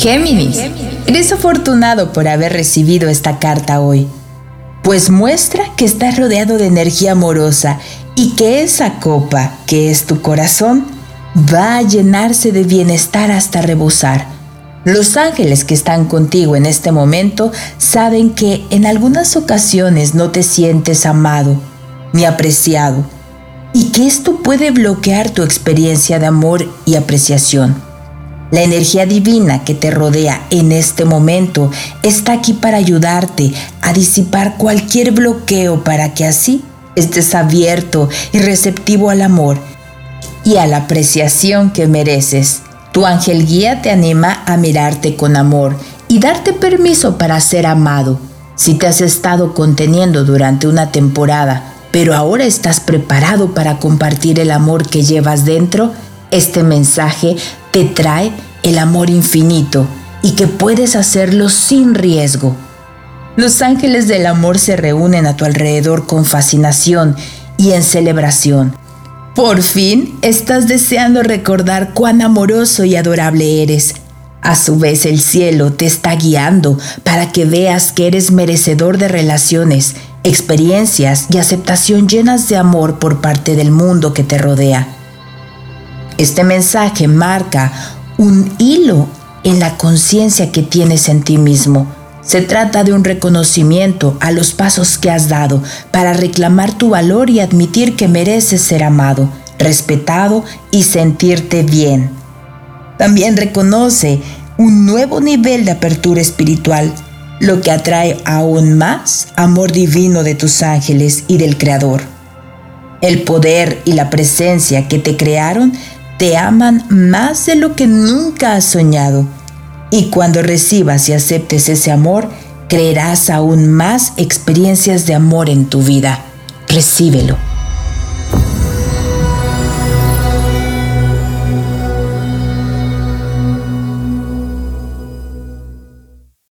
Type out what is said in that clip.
Géminis, eres afortunado por haber recibido esta carta hoy, pues muestra que estás rodeado de energía amorosa y que esa copa, que es tu corazón, va a llenarse de bienestar hasta rebosar. Los ángeles que están contigo en este momento saben que en algunas ocasiones no te sientes amado ni apreciado y que esto puede bloquear tu experiencia de amor y apreciación. La energía divina que te rodea en este momento está aquí para ayudarte a disipar cualquier bloqueo para que así estés abierto y receptivo al amor y a la apreciación que mereces. Tu ángel guía te anima a mirarte con amor y darte permiso para ser amado. Si te has estado conteniendo durante una temporada pero ahora estás preparado para compartir el amor que llevas dentro, este mensaje te trae el amor infinito y que puedes hacerlo sin riesgo. Los ángeles del amor se reúnen a tu alrededor con fascinación y en celebración. Por fin estás deseando recordar cuán amoroso y adorable eres. A su vez el cielo te está guiando para que veas que eres merecedor de relaciones experiencias y aceptación llenas de amor por parte del mundo que te rodea. Este mensaje marca un hilo en la conciencia que tienes en ti mismo. Se trata de un reconocimiento a los pasos que has dado para reclamar tu valor y admitir que mereces ser amado, respetado y sentirte bien. También reconoce un nuevo nivel de apertura espiritual lo que atrae aún más amor divino de tus ángeles y del Creador. El poder y la presencia que te crearon te aman más de lo que nunca has soñado. Y cuando recibas y aceptes ese amor, creerás aún más experiencias de amor en tu vida. Recíbelo.